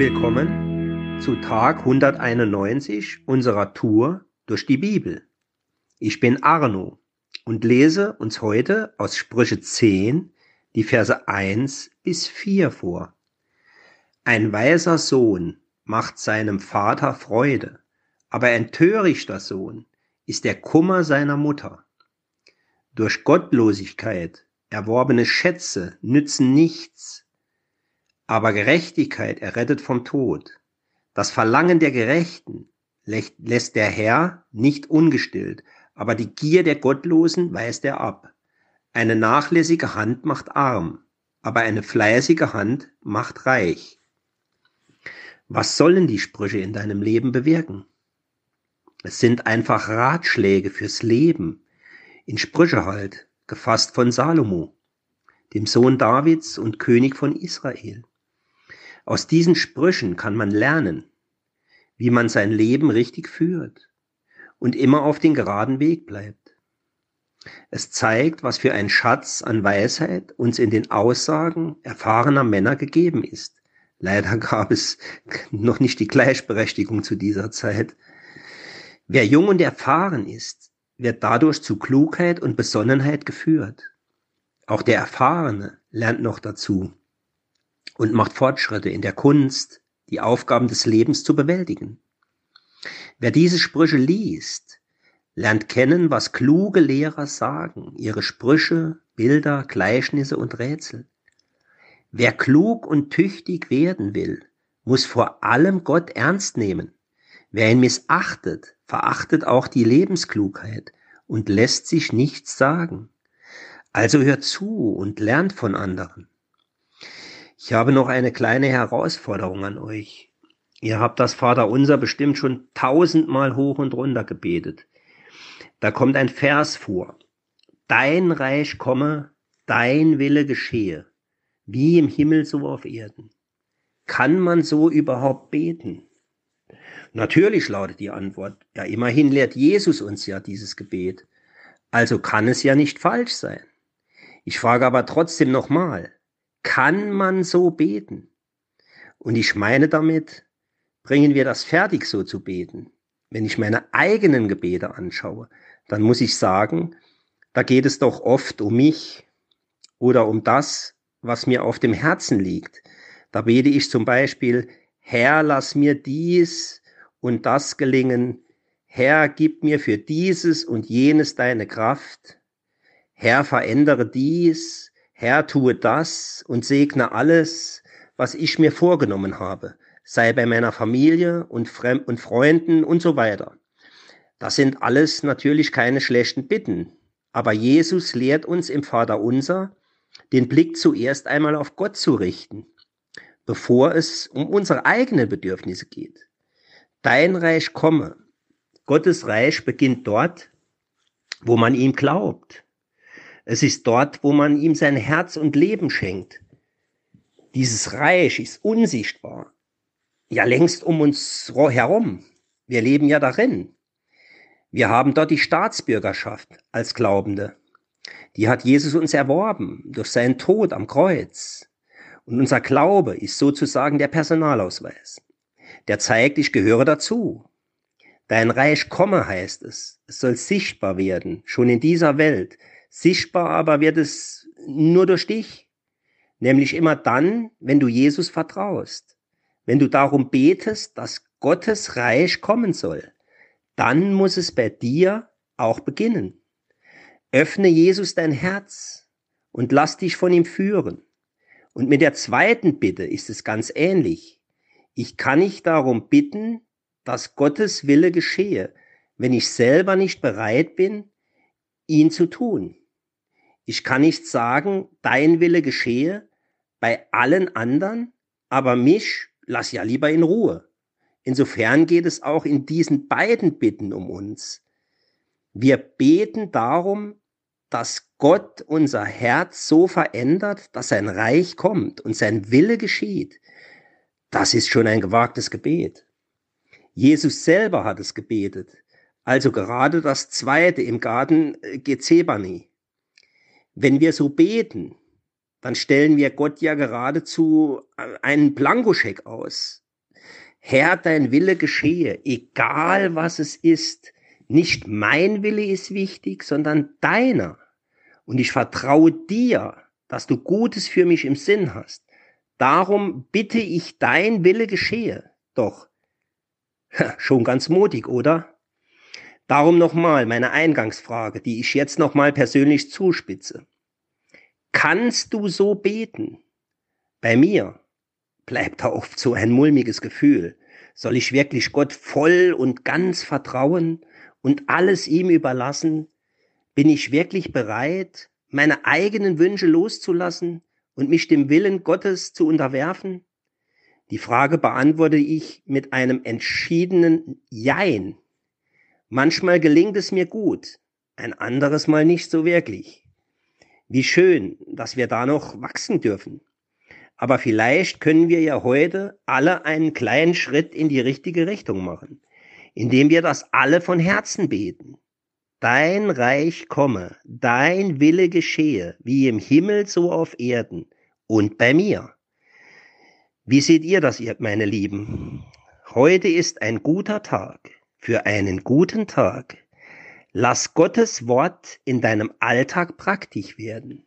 willkommen zu Tag 191 unserer Tour durch die Bibel. Ich bin Arno und lese uns heute aus Sprüche 10 die Verse 1 bis 4 vor. Ein weiser Sohn macht seinem Vater Freude, aber ein törichter Sohn ist der Kummer seiner Mutter. Durch Gottlosigkeit erworbene Schätze nützen nichts, aber Gerechtigkeit errettet vom Tod. Das Verlangen der Gerechten lässt der Herr nicht ungestillt, aber die Gier der Gottlosen weist er ab. Eine nachlässige Hand macht arm, aber eine fleißige Hand macht reich. Was sollen die Sprüche in deinem Leben bewirken? Es sind einfach Ratschläge fürs Leben, in Sprüche halt, gefasst von Salomo, dem Sohn Davids und König von Israel. Aus diesen Sprüchen kann man lernen, wie man sein Leben richtig führt und immer auf den geraden Weg bleibt. Es zeigt, was für ein Schatz an Weisheit uns in den Aussagen erfahrener Männer gegeben ist. Leider gab es noch nicht die Gleichberechtigung zu dieser Zeit. Wer jung und erfahren ist, wird dadurch zu Klugheit und Besonnenheit geführt. Auch der Erfahrene lernt noch dazu und macht Fortschritte in der Kunst, die Aufgaben des Lebens zu bewältigen. Wer diese Sprüche liest, lernt kennen, was kluge Lehrer sagen, ihre Sprüche, Bilder, Gleichnisse und Rätsel. Wer klug und tüchtig werden will, muss vor allem Gott ernst nehmen. Wer ihn missachtet, verachtet auch die Lebensklugheit und lässt sich nichts sagen. Also hört zu und lernt von anderen. Ich habe noch eine kleine Herausforderung an euch. Ihr habt das Vaterunser bestimmt schon tausendmal hoch und runter gebetet. Da kommt ein Vers vor. Dein Reich komme, dein Wille geschehe, wie im Himmel so auf Erden. Kann man so überhaupt beten? Natürlich lautet die Antwort, ja immerhin lehrt Jesus uns ja dieses Gebet. Also kann es ja nicht falsch sein. Ich frage aber trotzdem nochmal, kann man so beten? Und ich meine damit, bringen wir das fertig so zu beten. Wenn ich meine eigenen Gebete anschaue, dann muss ich sagen, da geht es doch oft um mich oder um das, was mir auf dem Herzen liegt. Da bete ich zum Beispiel, Herr, lass mir dies und das gelingen. Herr, gib mir für dieses und jenes deine Kraft. Herr, verändere dies. Herr, tue das und segne alles, was ich mir vorgenommen habe, sei bei meiner Familie und, Fremd und Freunden und so weiter. Das sind alles natürlich keine schlechten Bitten, aber Jesus lehrt uns im Vater unser, den Blick zuerst einmal auf Gott zu richten, bevor es um unsere eigenen Bedürfnisse geht. Dein Reich komme. Gottes Reich beginnt dort, wo man ihm glaubt, es ist dort, wo man ihm sein Herz und Leben schenkt. Dieses Reich ist unsichtbar. Ja, längst um uns herum. Wir leben ja darin. Wir haben dort die Staatsbürgerschaft als Glaubende. Die hat Jesus uns erworben durch seinen Tod am Kreuz. Und unser Glaube ist sozusagen der Personalausweis. Der zeigt, ich gehöre dazu. Dein Reich komme, heißt es. Es soll sichtbar werden, schon in dieser Welt, Sichtbar aber wird es nur durch dich. Nämlich immer dann, wenn du Jesus vertraust. Wenn du darum betest, dass Gottes Reich kommen soll. Dann muss es bei dir auch beginnen. Öffne Jesus dein Herz und lass dich von ihm führen. Und mit der zweiten Bitte ist es ganz ähnlich. Ich kann nicht darum bitten, dass Gottes Wille geschehe, wenn ich selber nicht bereit bin, ihn zu tun. Ich kann nicht sagen, dein Wille geschehe bei allen anderen, aber mich lass ja lieber in Ruhe. Insofern geht es auch in diesen beiden Bitten um uns. Wir beten darum, dass Gott unser Herz so verändert, dass sein Reich kommt und sein Wille geschieht. Das ist schon ein gewagtes Gebet. Jesus selber hat es gebetet, also gerade das zweite im Garten äh, Gethsemane. Wenn wir so beten, dann stellen wir Gott ja geradezu einen Blankoscheck aus. Herr, dein Wille geschehe, egal was es ist. Nicht mein Wille ist wichtig, sondern deiner. Und ich vertraue dir, dass du Gutes für mich im Sinn hast. Darum bitte ich, dein Wille geschehe. Doch, schon ganz mutig, oder? Darum nochmal meine Eingangsfrage, die ich jetzt nochmal persönlich zuspitze. Kannst du so beten? Bei mir bleibt da oft so ein mulmiges Gefühl. Soll ich wirklich Gott voll und ganz vertrauen und alles ihm überlassen? Bin ich wirklich bereit, meine eigenen Wünsche loszulassen und mich dem Willen Gottes zu unterwerfen? Die Frage beantworte ich mit einem entschiedenen Jein. Manchmal gelingt es mir gut, ein anderes Mal nicht so wirklich. Wie schön, dass wir da noch wachsen dürfen. Aber vielleicht können wir ja heute alle einen kleinen Schritt in die richtige Richtung machen, indem wir das alle von Herzen beten. Dein Reich komme, dein Wille geschehe, wie im Himmel so auf Erden und bei mir. Wie seht ihr das, ihr meine Lieben? Heute ist ein guter Tag für einen guten Tag. Lass Gottes Wort in deinem Alltag praktisch werden.